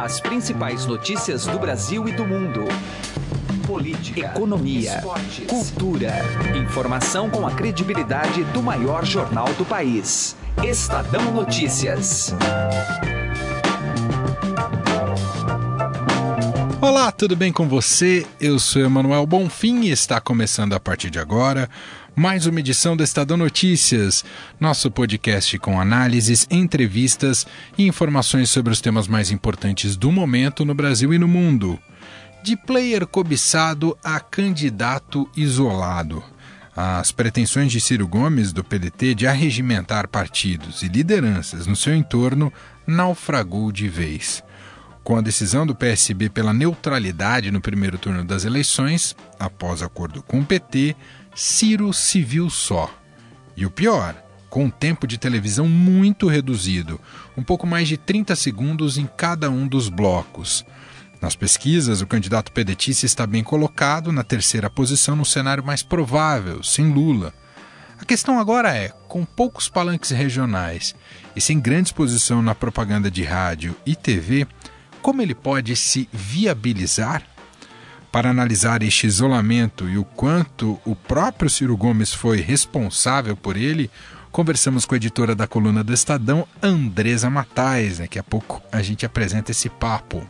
As principais notícias do Brasil e do mundo. Política, economia, esportes, cultura. Informação com a credibilidade do maior jornal do país. Estadão Notícias. Olá, tudo bem com você? Eu sou Emanuel Bonfim e está começando a partir de agora mais uma edição do Estadão Notícias, nosso podcast com análises, entrevistas e informações sobre os temas mais importantes do momento no Brasil e no mundo. De player cobiçado a candidato isolado. As pretensões de Ciro Gomes, do PDT, de arregimentar partidos e lideranças no seu entorno naufragou de vez. Com a decisão do PSB pela neutralidade no primeiro turno das eleições, após acordo com o PT, Ciro viu só. E o pior, com um tempo de televisão muito reduzido, um pouco mais de 30 segundos em cada um dos blocos. Nas pesquisas, o candidato pedetista está bem colocado na terceira posição no cenário mais provável, sem Lula. A questão agora é, com poucos palanques regionais e sem grande exposição na propaganda de rádio e TV, como ele pode se viabilizar? Para analisar este isolamento e o quanto o próprio Ciro Gomes foi responsável por ele, conversamos com a editora da coluna do Estadão, Andresa Matais. Daqui a pouco a gente apresenta esse papo.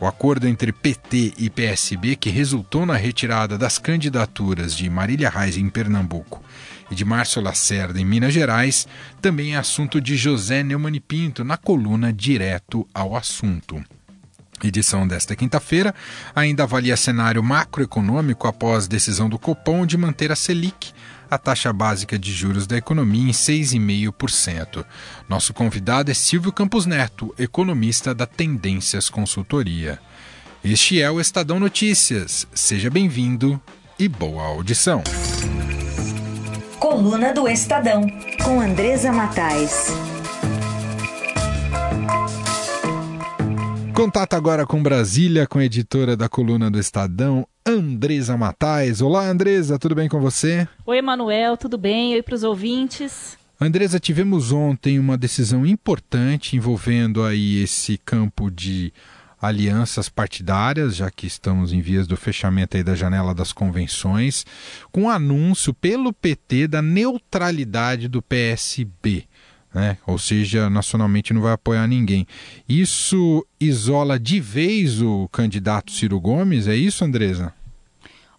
O acordo entre PT e PSB, que resultou na retirada das candidaturas de Marília Reis em Pernambuco e de Márcio Lacerda em Minas Gerais, também é assunto de José Neumann Pinto na coluna Direto ao Assunto. Edição desta quinta-feira ainda avalia cenário macroeconômico após decisão do Copom de manter a Selic, a taxa básica de juros da economia, em 6,5%. Nosso convidado é Silvio Campos Neto, economista da Tendências Consultoria. Este é o Estadão Notícias. Seja bem-vindo e boa audição. Coluna do Estadão, com Andresa Matais. Contato agora com Brasília, com a editora da coluna do Estadão, Andresa Matais. Olá, Andresa, tudo bem com você? Oi, Emanuel, tudo bem? Oi para os ouvintes. Andresa, tivemos ontem uma decisão importante envolvendo aí esse campo de alianças partidárias, já que estamos em vias do fechamento aí da janela das convenções, com anúncio pelo PT da neutralidade do PSB né? ou seja, nacionalmente não vai apoiar ninguém. Isso isola de vez o candidato Ciro Gomes, é isso, Andresa?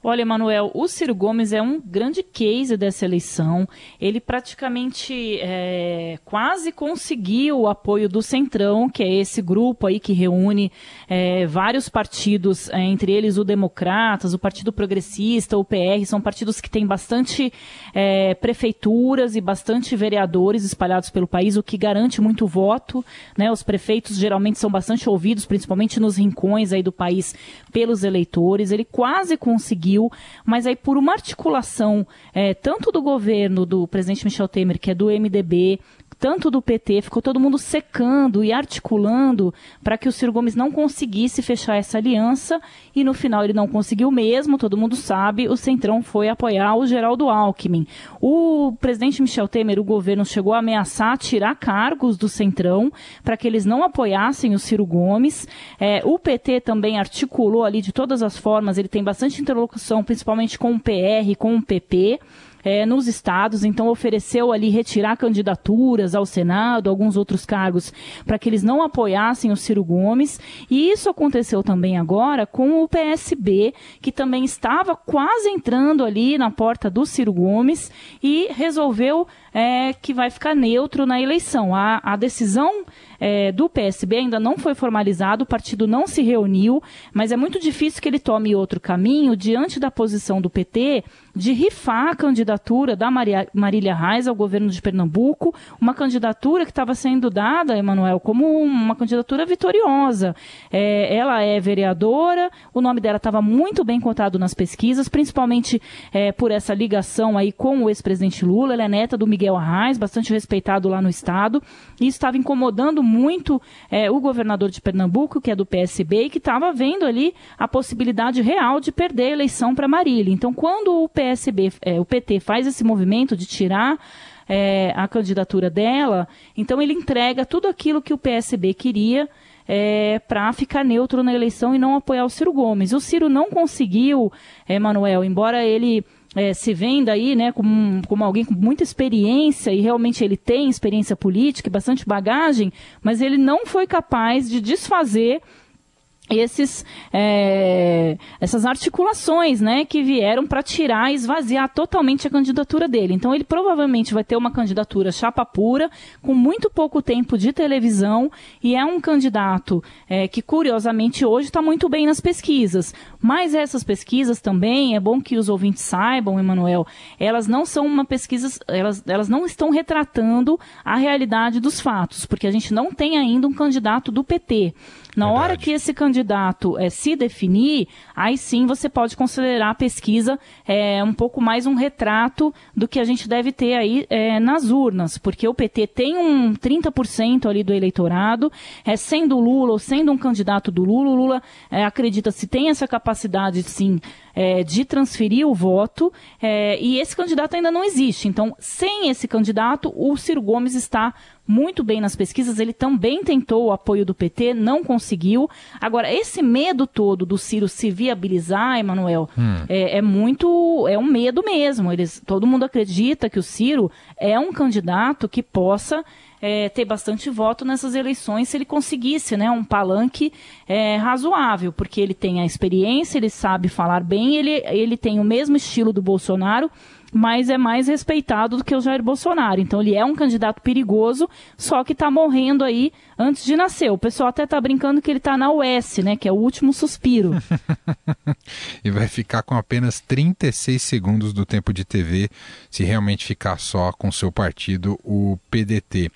Olha, Manuel, o Ciro Gomes é um grande case dessa eleição. Ele praticamente é, quase conseguiu o apoio do Centrão, que é esse grupo aí que reúne é, vários partidos, é, entre eles o Democratas, o Partido Progressista, o PR, são partidos que têm bastante é, prefeituras e bastante vereadores espalhados pelo país, o que garante muito voto. Né? Os prefeitos geralmente são bastante ouvidos, principalmente nos rincões aí do país, pelos eleitores. Ele quase conseguiu conseguiu, mas aí por uma articulação é, tanto do governo do presidente Michel Temer, que é do MDB, tanto do PT, ficou todo mundo secando e articulando para que o Ciro Gomes não conseguisse fechar essa aliança e no final ele não conseguiu mesmo, todo mundo sabe, o Centrão foi apoiar o Geraldo Alckmin. O presidente Michel Temer, o governo chegou a ameaçar tirar cargos do Centrão para que eles não apoiassem o Ciro Gomes. É, o PT também articulou ali de todas as formas, ele tem bastante interlocução, principalmente com o PR, com o PP é, nos estados, então ofereceu ali retirar candidaturas ao Senado, alguns outros cargos, para que eles não apoiassem o Ciro Gomes. E isso aconteceu também agora com o PSB, que também estava quase entrando ali na porta do Ciro Gomes e resolveu é, que vai ficar neutro na eleição. A, a decisão é, do PSB ainda não foi formalizada, o partido não se reuniu, mas é muito difícil que ele tome outro caminho diante da posição do PT de rifar a candidatura da Maria, Marília Reis ao governo de Pernambuco, uma candidatura que estava sendo dada, Emanuel, como uma candidatura vitoriosa. É, ela é vereadora, o nome dela estava muito bem cotado nas pesquisas, principalmente é, por essa ligação aí com o ex-presidente Lula. Ela é neta do Miguel Arraes, bastante respeitado lá no estado, e estava incomodando muito é, o governador de Pernambuco, que é do PSB, e que estava vendo ali a possibilidade real de perder a eleição para Marília. Então, quando o PSB, é, o PT faz esse movimento de tirar é, a candidatura dela, então ele entrega tudo aquilo que o PSB queria é, para ficar neutro na eleição e não apoiar o Ciro Gomes. O Ciro não conseguiu, Emanuel, embora ele é, se venda aí, né, como, como alguém com muita experiência, e realmente ele tem experiência política e bastante bagagem, mas ele não foi capaz de desfazer esses, é, essas articulações né, que vieram para tirar e esvaziar totalmente a candidatura dele. Então ele provavelmente vai ter uma candidatura chapa pura, com muito pouco tempo de televisão, e é um candidato é, que, curiosamente, hoje está muito bem nas pesquisas. Mas essas pesquisas também, é bom que os ouvintes saibam, Emanuel, elas não são uma pesquisa, elas, elas não estão retratando a realidade dos fatos, porque a gente não tem ainda um candidato do PT. Na Verdade. hora que esse candidato é, se definir, aí sim você pode considerar a pesquisa é, um pouco mais um retrato do que a gente deve ter aí é, nas urnas, porque o PT tem um 30% ali do eleitorado, é, sendo Lula ou sendo um candidato do Lula, o Lula é, acredita se tem essa capacidade sim é, de transferir o voto e esse candidato ainda não existe. Então, sem esse candidato, o Ciro Gomes está muito bem nas pesquisas, ele também tentou o apoio do PT, não conseguiu. Agora, esse medo todo do Ciro se viabilizar, Emanuel, hum. é, é, muito. é um medo mesmo. Eles, todo mundo acredita que o Ciro é um candidato que possa. É, ter bastante voto nessas eleições se ele conseguisse né, um palanque é, razoável, porque ele tem a experiência, ele sabe falar bem, ele, ele tem o mesmo estilo do Bolsonaro mas é mais respeitado do que o Jair Bolsonaro. Então ele é um candidato perigoso, só que está morrendo aí antes de nascer. O pessoal até está brincando que ele está na US, né? Que é o último suspiro. e vai ficar com apenas 36 segundos do tempo de TV se realmente ficar só com seu partido, o PDT.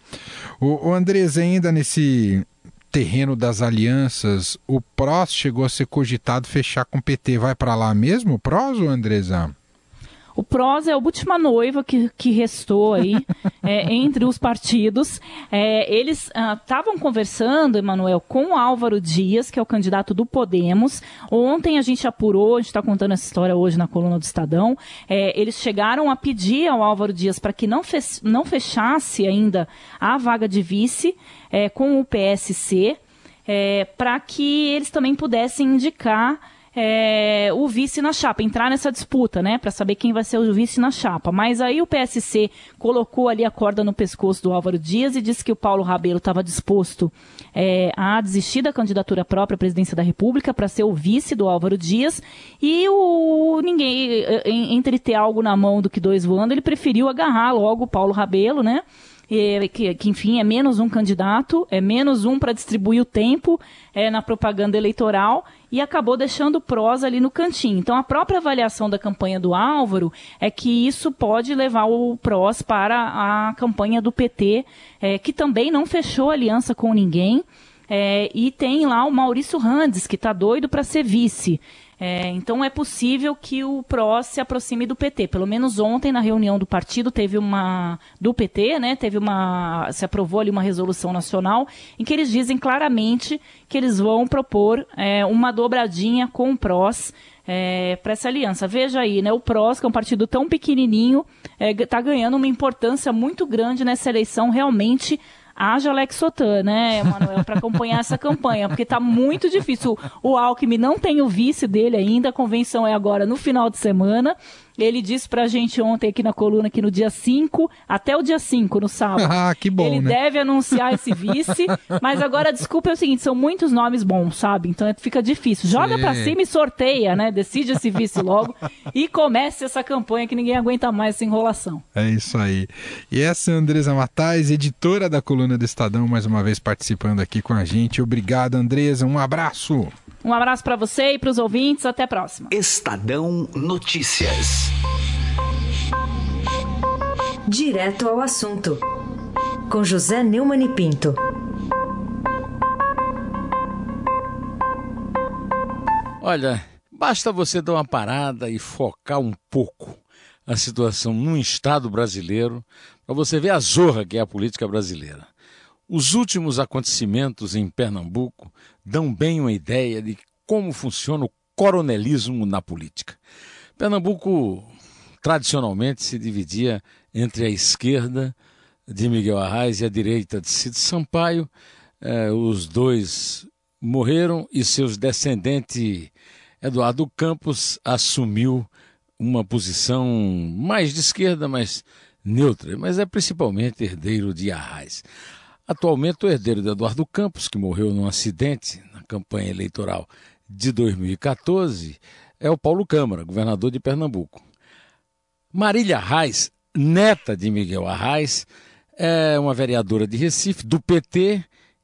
O, o ainda nesse terreno das alianças, o PROS chegou a ser cogitado fechar com o PT. Vai para lá mesmo, o PROS ou Andresa? O PROS é a última noiva que, que restou aí é, entre os partidos. É, eles estavam ah, conversando, Emanuel, com o Álvaro Dias, que é o candidato do Podemos. Ontem a gente apurou, a gente está contando essa história hoje na coluna do Estadão. É, eles chegaram a pedir ao Álvaro Dias para que não, fech, não fechasse ainda a vaga de vice é, com o PSC, é, para que eles também pudessem indicar é, o vice na chapa, entrar nessa disputa, né, para saber quem vai ser o vice na chapa. Mas aí o PSC colocou ali a corda no pescoço do Álvaro Dias e disse que o Paulo Rabelo estava disposto é, a desistir da candidatura própria à presidência da República para ser o vice do Álvaro Dias e o ninguém entre ter algo na mão do que dois voando, ele preferiu agarrar logo o Paulo Rabelo, né? Que, que, enfim, é menos um candidato, é menos um para distribuir o tempo é, na propaganda eleitoral e acabou deixando o PROS ali no cantinho. Então, a própria avaliação da campanha do Álvaro é que isso pode levar o PROS para a campanha do PT, é, que também não fechou aliança com ninguém. É, e tem lá o Maurício Randes, que está doido para ser vice. É, então é possível que o PROS se aproxime do PT. Pelo menos ontem, na reunião do partido, teve uma. do PT, né? Teve uma. se aprovou ali uma resolução nacional em que eles dizem claramente que eles vão propor é, uma dobradinha com o PROS. É, para essa aliança. Veja aí, né, o PROS, que é um partido tão pequenininho, está é, ganhando uma importância muito grande nessa eleição, realmente haja Alex Sotan, né, Emanuel, para acompanhar essa campanha, porque está muito difícil. O Alckmin não tem o vice dele ainda, a convenção é agora no final de semana. Ele disse pra gente ontem aqui na coluna que no dia 5, até o dia 5, no sábado, ah, que bom, ele né? deve anunciar esse vice. mas agora a desculpa é o seguinte: são muitos nomes bons, sabe? Então é, fica difícil. Joga Sim. pra cima e sorteia, né? Decide esse vice logo e comece essa campanha que ninguém aguenta mais essa enrolação. É isso aí. E essa é a Andresa Matais, editora da coluna do Estadão, mais uma vez participando aqui com a gente. Obrigado, Andresa. Um abraço. Um abraço para você e para os ouvintes. Até a próxima. Estadão Notícias. Direto ao assunto. Com José Neumann e Pinto. Olha, basta você dar uma parada e focar um pouco a situação num Estado brasileiro para você ver a zorra que é a política brasileira. Os últimos acontecimentos em Pernambuco dão bem uma ideia de como funciona o coronelismo na política. Pernambuco tradicionalmente se dividia entre a esquerda de Miguel Arraes e a direita de Cid Sampaio, eh, os dois morreram e seus descendentes, Eduardo Campos, assumiu uma posição mais de esquerda, mas neutra, mas é principalmente herdeiro de Arraes. Atualmente, o herdeiro de Eduardo Campos, que morreu num acidente na campanha eleitoral de 2014, é o Paulo Câmara, governador de Pernambuco. Marília Arraes, neta de Miguel Arraes, é uma vereadora de Recife, do PT,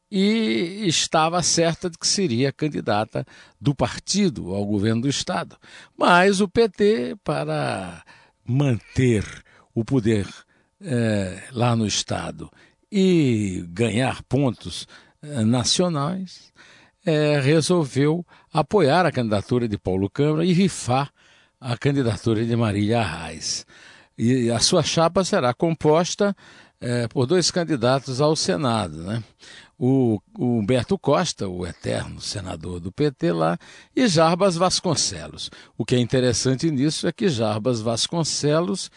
e estava certa de que seria candidata do partido ao governo do Estado. Mas o PT, para manter o poder é, lá no Estado e ganhar pontos é, nacionais, é, resolveu apoiar a candidatura de Paulo Câmara e rifar a candidatura de Marília Arraes. E a sua chapa será composta é, por dois candidatos ao Senado, né? O, o, Humberto Costa, o eterno senador do PT lá, e Jarbas Vasconcelos. O que é interessante nisso é que Jarbas Vasconcelos,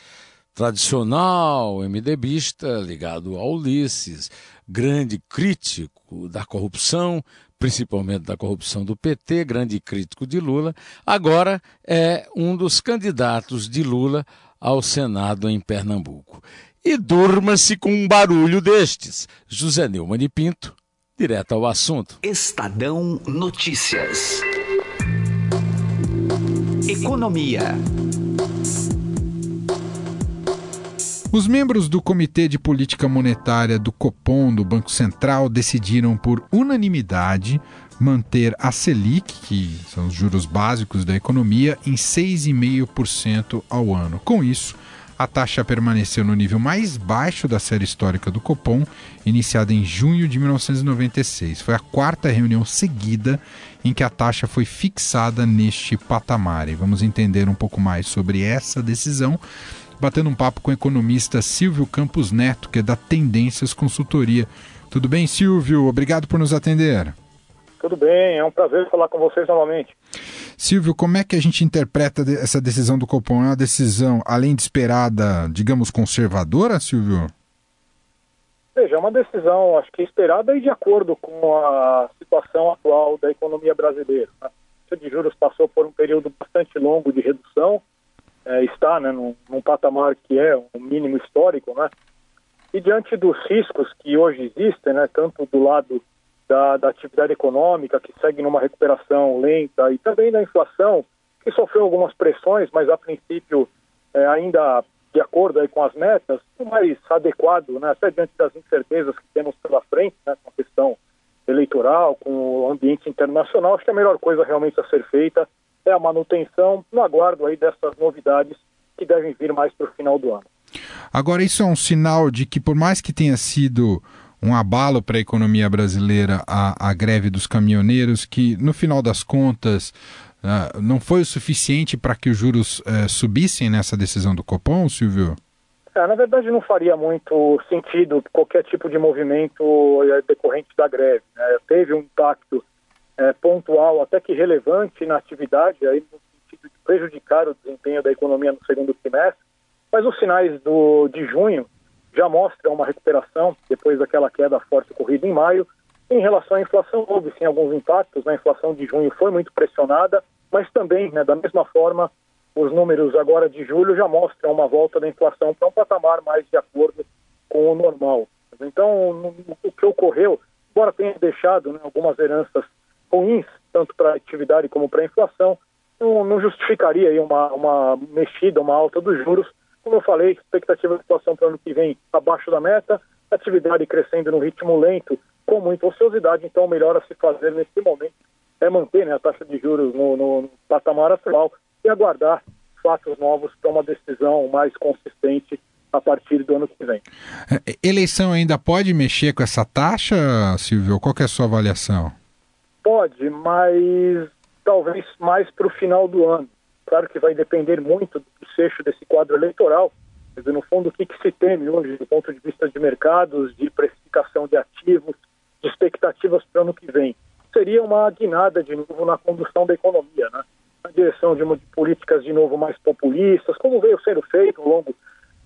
tradicional MDBista, ligado ao Ulisses, grande crítico da corrupção, principalmente da corrupção do PT, grande crítico de Lula, agora é um dos candidatos de Lula ao Senado em Pernambuco. E durma-se com um barulho destes. José Neumann e Pinto, direto ao assunto. Estadão Notícias. Economia. Os membros do Comitê de Política Monetária do Copom do Banco Central decidiram por unanimidade manter a Selic, que são os juros básicos da economia, em 6,5% ao ano. Com isso, a taxa permaneceu no nível mais baixo da série histórica do Copom, iniciada em junho de 1996. Foi a quarta reunião seguida em que a taxa foi fixada neste patamar. E vamos entender um pouco mais sobre essa decisão batendo um papo com o economista Silvio Campos Neto, que é da Tendências Consultoria. Tudo bem, Silvio? Obrigado por nos atender. Tudo bem, é um prazer falar com vocês novamente. Silvio, como é que a gente interpreta essa decisão do Copom? É uma decisão, além de esperada, digamos, conservadora, Silvio? Veja, é uma decisão, acho que esperada e de acordo com a situação atual da economia brasileira. Né? A taxa de juros passou por um período bastante longo de redução, é, está né, num, num, patamar que é um mínimo histórico, né? E diante dos riscos que hoje existem, né, tanto do lado da, da atividade econômica, que segue numa recuperação lenta, e também da inflação, que sofreu algumas pressões, mas a princípio é, ainda de acordo com as metas, o mais adequado, né, até diante das incertezas que temos pela frente, né, com a questão eleitoral, com o ambiente internacional, acho que a melhor coisa realmente a ser feita é a manutenção no aguardo aí dessas novidades que devem vir mais para o final do ano. Agora, isso é um sinal de que, por mais que tenha sido um abalo para a economia brasileira a, a greve dos caminhoneiros, que no final das contas uh, não foi o suficiente para que os juros uh, subissem nessa decisão do Copom, Silvio? É, na verdade, não faria muito sentido qualquer tipo de movimento eh, decorrente da greve. Né? Teve um impacto é, pontual, até que relevante na atividade, aí no sentido de prejudicar o desempenho da economia no segundo trimestre, mas os sinais do, de junho já mostram uma recuperação depois daquela queda forte ocorrida em maio. Em relação à inflação, houve sim alguns impactos, né? a inflação de junho foi muito pressionada, mas também, né, da mesma forma, os números agora de julho já mostram uma volta da inflação para um patamar mais de acordo com o normal. Então, o que ocorreu, embora tenha deixado né, algumas heranças ruins, tanto para a atividade como para a inflação, não, não justificaria uma, uma mexida, uma alta dos juros. Como eu falei, expectativa de inflação para o ano que vem abaixo da meta, atividade crescendo no ritmo lento, com muita ociosidade, então o melhor a se fazer nesse momento é manter né, a taxa de juros no, no, no patamar atual e aguardar fatos novos para uma decisão mais consistente a partir do ano que vem. É, eleição ainda pode mexer com essa taxa, Silvio? Qual é a sua avaliação? Pode, mas talvez mais para o final do ano. Claro que vai depender muito do desfecho desse quadro eleitoral. Dizer, no fundo, o que, que se teme hoje do ponto de vista de mercados, de precificação de ativos, de expectativas para o ano que vem? Seria uma guinada de novo na condução da economia, né? na direção de, uma, de políticas de novo mais populistas, como veio sendo feito ao longo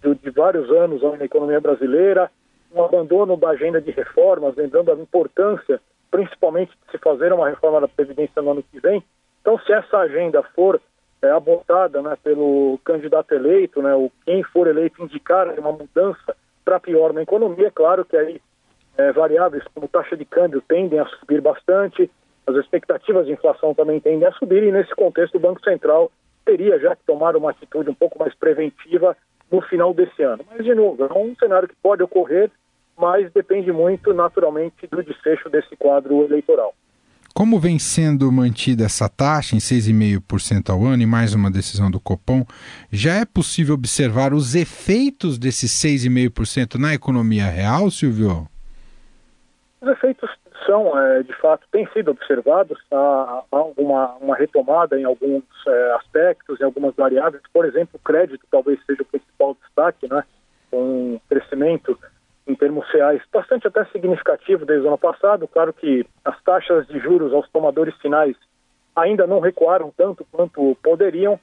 de, de vários anos na economia brasileira, um abandono da agenda de reformas, lembrando a importância, principalmente, se fazer uma reforma da Previdência no ano que vem. Então, se essa agenda for é, abortada né, pelo candidato eleito, né, ou quem for eleito indicar uma mudança para pior na economia, é claro que aí é, variáveis como taxa de câmbio tendem a subir bastante, as expectativas de inflação também tendem a subir, e nesse contexto o Banco Central teria já que tomar uma atitude um pouco mais preventiva no final desse ano. Mas, de novo, é um cenário que pode ocorrer, mas depende muito, naturalmente, do desfecho desse quadro eleitoral. Como vem sendo mantida essa taxa em 6,5% ao ano e mais uma decisão do Copom, já é possível observar os efeitos desses 6,5% na economia real, Silvio? Os efeitos são, é, de fato, têm sido observados. Há, há uma, uma retomada em alguns é, aspectos, em algumas variáveis. Por exemplo, o crédito talvez seja o principal destaque, né? um crescimento em termos reais bastante até significativo desde o ano passado. Claro que as taxas de juros aos tomadores finais ainda não recuaram tanto quanto poderiam,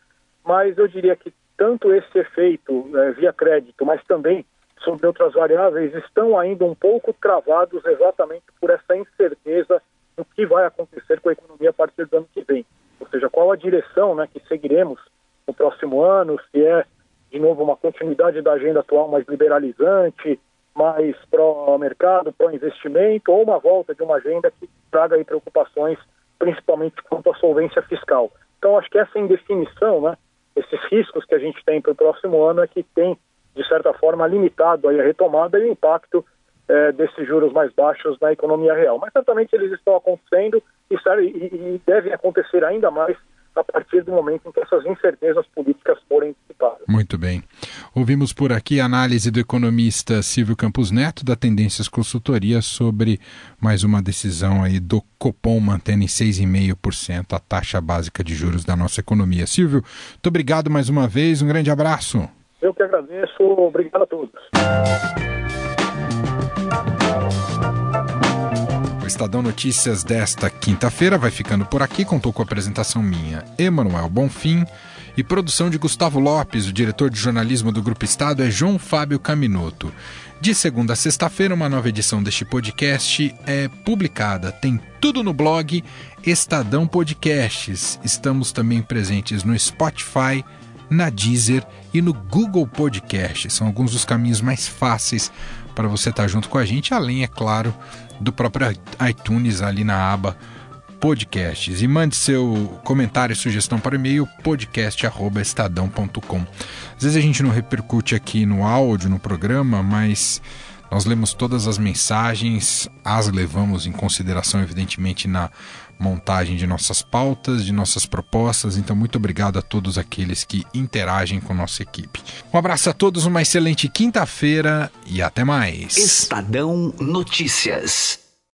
mas eu diria que tanto esse efeito é, via crédito, mas também sobre outras variáveis, estão ainda um pouco travados exatamente por essa incerteza do que vai acontecer com a economia a partir do ano que vem. Ou seja, qual a direção né, que seguiremos no próximo ano, se é, de novo, uma continuidade da agenda atual mais liberalizante, mais pró-mercado, pró-investimento, ou uma volta de uma agenda que traga aí preocupações, principalmente quanto à solvência fiscal. Então, acho que essa indefinição, né, esses riscos que a gente tem para o próximo ano é que tem, de certa forma, limitado aí a retomada e o impacto é, desses juros mais baixos na economia real. Mas certamente eles estão acontecendo e, e devem acontecer ainda mais a partir do momento em que essas incertezas políticas forem dissipadas. Muito bem. Ouvimos por aqui a análise do economista Silvio Campos Neto, da Tendências Consultoria, sobre mais uma decisão aí do Copom mantendo em 6,5% a taxa básica de juros da nossa economia. Silvio, muito obrigado mais uma vez, um grande abraço. Eu que agradeço, obrigado a todos. Estadão Notícias desta quinta-feira vai ficando por aqui. Contou com a apresentação minha, Emanuel Bonfim, e produção de Gustavo Lopes. O diretor de jornalismo do Grupo Estado é João Fábio Caminoto. De segunda a sexta-feira, uma nova edição deste podcast é publicada. Tem tudo no blog Estadão Podcasts. Estamos também presentes no Spotify, na Deezer e no Google Podcast. São alguns dos caminhos mais fáceis para você estar junto com a gente, além, é claro, do próprio iTunes ali na aba podcasts. E mande seu comentário e sugestão para o e-mail podcast.estadão.com. Às vezes a gente não repercute aqui no áudio, no programa, mas nós lemos todas as mensagens, as levamos em consideração, evidentemente, na montagem de nossas pautas, de nossas propostas. Então, muito obrigado a todos aqueles que interagem com nossa equipe. Um abraço a todos, uma excelente quinta-feira e até mais. Estadão Notícias.